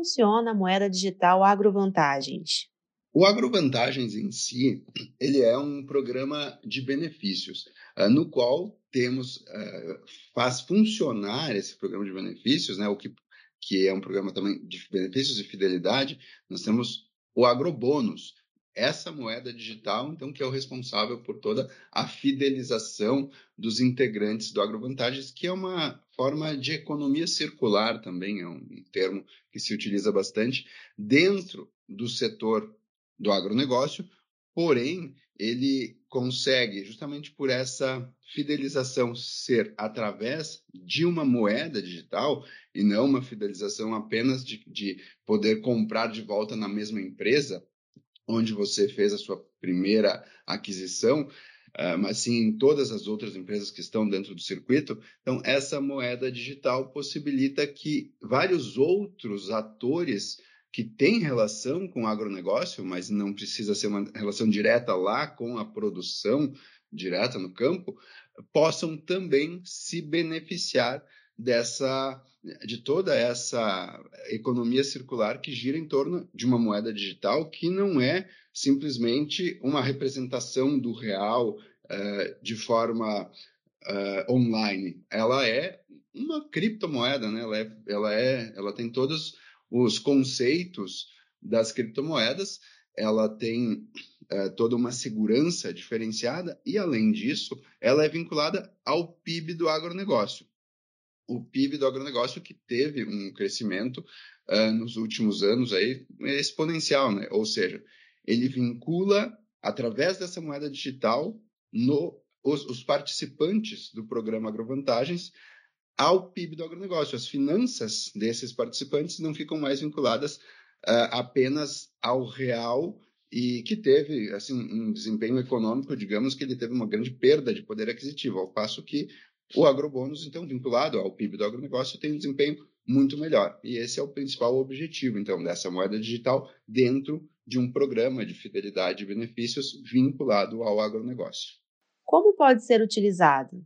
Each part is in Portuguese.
funciona a moeda digital AgroVantagens? O AgroVantagens em si, ele é um programa de benefícios, uh, no qual temos, uh, faz funcionar esse programa de benefícios, né, o que, que é um programa também de benefícios e fidelidade, nós temos o agrobônus, essa moeda digital, então, que é o responsável por toda a fidelização dos integrantes do AgroVantagens, que é uma forma de economia circular também, é um termo que se utiliza bastante dentro do setor do agronegócio, porém, ele consegue, justamente por essa fidelização ser através de uma moeda digital e não uma fidelização apenas de, de poder comprar de volta na mesma empresa onde você fez a sua primeira aquisição, uh, mas sim em todas as outras empresas que estão dentro do circuito. Então, essa moeda digital possibilita que vários outros atores que tem relação com o agronegócio, mas não precisa ser uma relação direta lá com a produção direta no campo, possam também se beneficiar dessa de toda essa economia circular que gira em torno de uma moeda digital que não é simplesmente uma representação do real uh, de forma uh, online. Ela é uma criptomoeda, né? Ela, é, ela, é, ela tem todos os conceitos das criptomoedas, ela tem é, toda uma segurança diferenciada e, além disso, ela é vinculada ao PIB do agronegócio. O PIB do agronegócio que teve um crescimento uh, nos últimos anos aí exponencial, né? Ou seja, ele vincula através dessa moeda digital no, os, os participantes do programa Agrovantagens ao PIB do agronegócio. As finanças desses participantes não ficam mais vinculadas uh, apenas ao real e que teve assim um desempenho econômico, digamos que ele teve uma grande perda de poder aquisitivo, ao passo que o agrobônus, então, vinculado ao PIB do agronegócio, tem um desempenho muito melhor. E esse é o principal objetivo, então, dessa moeda digital dentro de um programa de fidelidade e benefícios vinculado ao agronegócio. Como pode ser utilizado?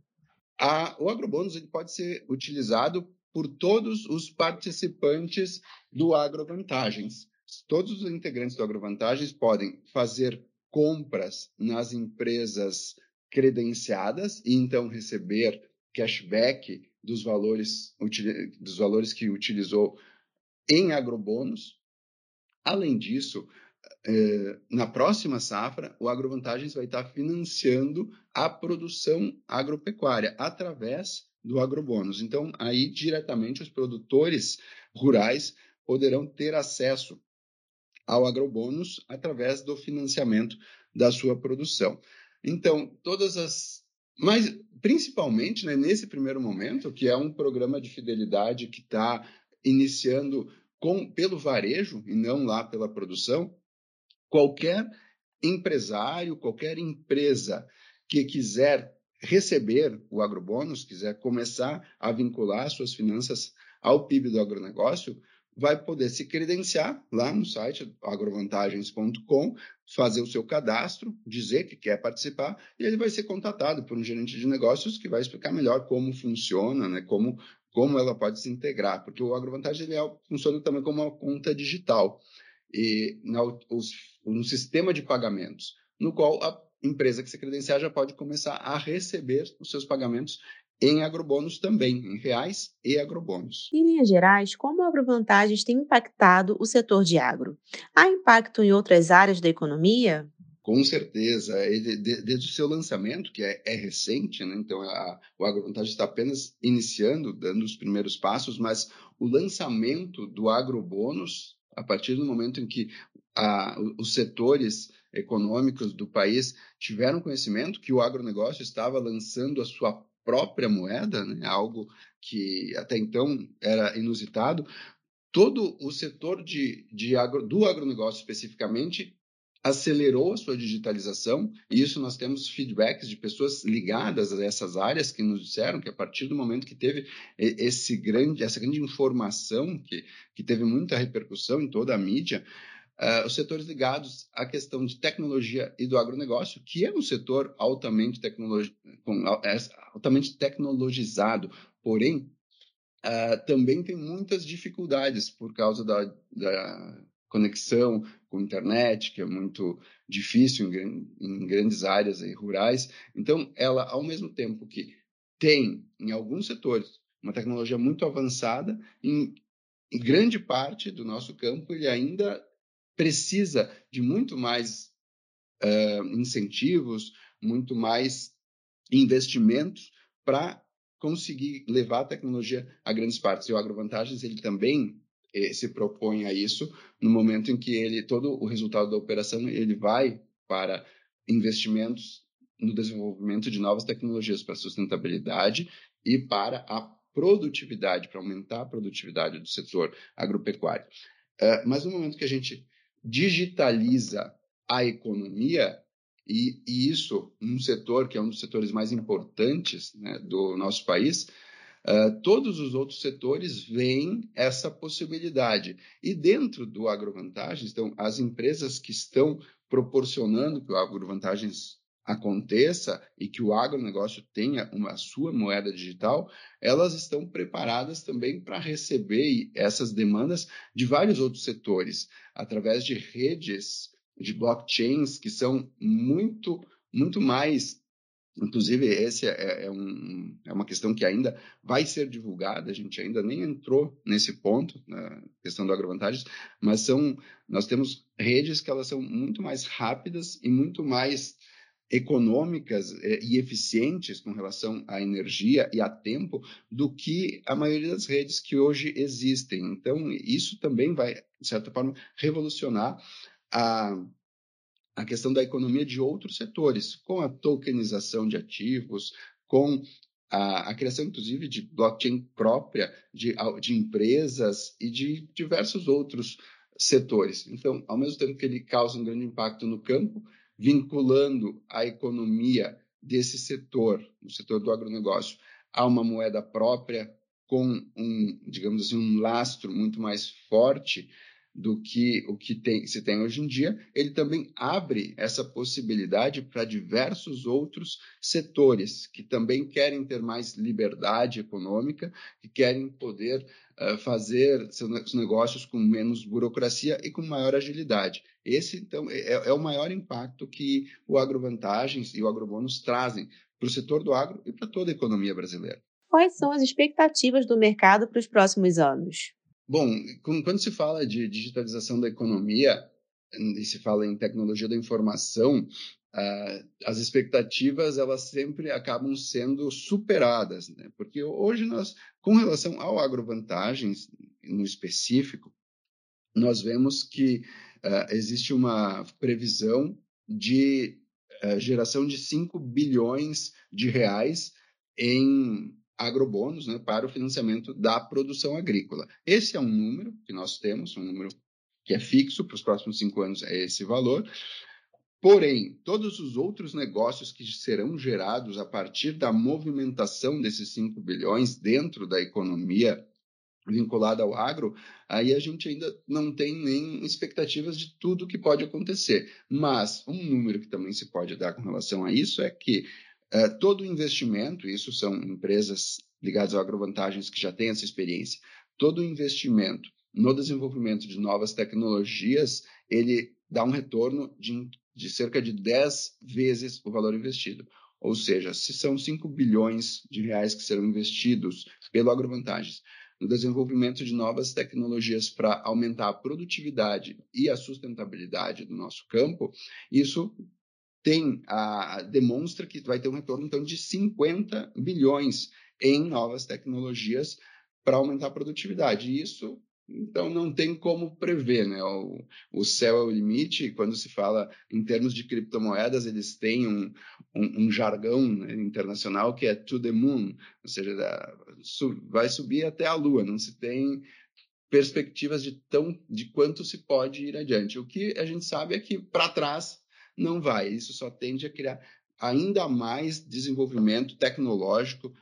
A, o agrobônus ele pode ser utilizado por todos os participantes do AgroVantagens. Todos os integrantes do AgroVantagens podem fazer compras nas empresas credenciadas e então receber cashback dos valores, dos valores que utilizou em agrobônus. Além disso, é, na próxima safra, o AgroVantagens vai estar financiando a produção agropecuária através do agrobônus. Então, aí diretamente os produtores rurais poderão ter acesso ao agrobônus através do financiamento da sua produção. Então, todas as mas principalmente né, nesse primeiro momento, que é um programa de fidelidade que está iniciando com, pelo varejo e não lá pela produção, qualquer empresário, qualquer empresa que quiser receber o agrobônus, quiser começar a vincular suas finanças ao PIB do agronegócio, vai poder se credenciar lá no site agrovantagens.com, fazer o seu cadastro, dizer que quer participar, e ele vai ser contatado por um gerente de negócios que vai explicar melhor como funciona, né, como, como ela pode se integrar, porque o Agrovantagem ele é, funciona também como uma conta digital e na, os, um sistema de pagamentos, no qual a empresa que se credenciar já pode começar a receber os seus pagamentos em agrobônus também, em reais e agrobônus. Em linhas gerais, como a agrovantagens tem impactado o setor de agro? Há impacto em outras áreas da economia? Com certeza. Desde o seu lançamento, que é, é recente, né? então a, o AgroVantagem está apenas iniciando, dando os primeiros passos, mas o lançamento do agrobônus a partir do momento em que a, os setores econômicos do país tiveram conhecimento que o agronegócio estava lançando a sua própria moeda, né, algo que até então era inusitado, todo o setor de, de agro, do agronegócio especificamente acelerou a sua digitalização, e isso nós temos feedbacks de pessoas ligadas a essas áreas que nos disseram que a partir do momento que teve esse grande, essa grande informação, que, que teve muita repercussão em toda a mídia, uh, os setores ligados à questão de tecnologia e do agronegócio, que é um setor altamente, tecnologi é, altamente tecnologizado, porém, uh, também tem muitas dificuldades por causa da, da conexão com a internet, que é muito difícil em, em grandes áreas aí, rurais. Então, ela, ao mesmo tempo que tem, em alguns setores, uma tecnologia muito avançada, em, em grande parte do nosso campo, ele ainda precisa de muito mais uh, incentivos, muito mais investimentos para conseguir levar a tecnologia a grandes partes. E o AgroVantagens, ele também eh, se propõe a isso no momento em que ele todo o resultado da operação ele vai para investimentos no desenvolvimento de novas tecnologias para sustentabilidade e para a produtividade, para aumentar a produtividade do setor agropecuário. Uh, mas no momento que a gente digitaliza a economia, e, e, isso num setor que é um dos setores mais importantes né, do nosso país, uh, todos os outros setores veem essa possibilidade. E dentro do AgroVantagens, então, as empresas que estão proporcionando que o AgroVantagens aconteça e que o agronegócio tenha uma sua moeda digital, elas estão preparadas também para receber essas demandas de vários outros setores, através de redes de blockchains que são muito, muito mais. Inclusive, essa é, é, um, é uma questão que ainda vai ser divulgada, a gente ainda nem entrou nesse ponto, na questão do agrovantagens, mas são, nós temos redes que elas são muito mais rápidas e muito mais econômicas é, e eficientes com relação à energia e a tempo do que a maioria das redes que hoje existem. Então, isso também vai, de certa forma, revolucionar a, a questão da economia de outros setores, com a tokenização de ativos, com a, a criação, inclusive, de blockchain própria de, de empresas e de diversos outros setores. Então, ao mesmo tempo que ele causa um grande impacto no campo, vinculando a economia desse setor, o setor do agronegócio, a uma moeda própria com um, digamos assim, um lastro muito mais forte, do que o que tem, se tem hoje em dia, ele também abre essa possibilidade para diversos outros setores que também querem ter mais liberdade econômica, que querem poder uh, fazer seus negócios com menos burocracia e com maior agilidade. Esse, então, é, é o maior impacto que o AgroVantagens e o AgroBônus trazem para o setor do agro e para toda a economia brasileira. Quais são as expectativas do mercado para os próximos anos? Bom, quando se fala de digitalização da economia e se fala em tecnologia da informação, as expectativas elas sempre acabam sendo superadas, né? porque hoje nós, com relação ao agrovantagens no específico, nós vemos que existe uma previsão de geração de 5 bilhões de reais em agrobônus né, para o financiamento da produção agrícola. Esse é um número que nós temos, um número que é fixo para os próximos cinco anos, é esse valor. Porém, todos os outros negócios que serão gerados a partir da movimentação desses 5 bilhões dentro da economia vinculada ao agro, aí a gente ainda não tem nem expectativas de tudo que pode acontecer. Mas um número que também se pode dar com relação a isso é que é, todo investimento, isso são empresas ligadas a agrovantagens que já têm essa experiência, todo investimento no desenvolvimento de novas tecnologias, ele dá um retorno de, de cerca de 10 vezes o valor investido. Ou seja, se são 5 bilhões de reais que serão investidos pelo agrovantagens no desenvolvimento de novas tecnologias para aumentar a produtividade e a sustentabilidade do nosso campo, isso tem a, demonstra que vai ter um retorno então de 50 bilhões em novas tecnologias para aumentar a produtividade. E isso então não tem como prever, né? O, o céu é o limite. Quando se fala em termos de criptomoedas, eles têm um, um, um jargão né, internacional que é to the moon, ou seja, vai subir até a lua. Não se tem perspectivas de tão de quanto se pode ir adiante. O que a gente sabe é que para trás não vai. Isso só tende a criar ainda mais desenvolvimento tecnológico,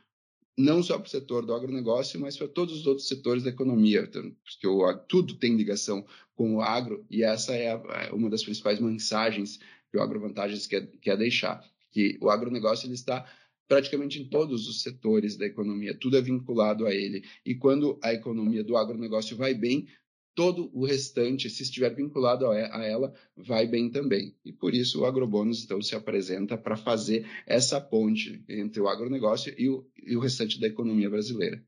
não só para o setor do agronegócio, mas para todos os outros setores da economia, porque o, tudo tem ligação com o agro, e essa é, a, uma das principais mensagens que o AgroVantagens quer, quer deixar, que o agronegócio ele está praticamente em todos os setores da economia, tudo é vinculado a ele. E quando a economia do agronegócio vai bem, todo o restante, se estiver vinculado a ela, vai bem também. E por isso o agrobônus então se apresenta para fazer essa ponte entre o agronegócio e o, e o restante da economia brasileira.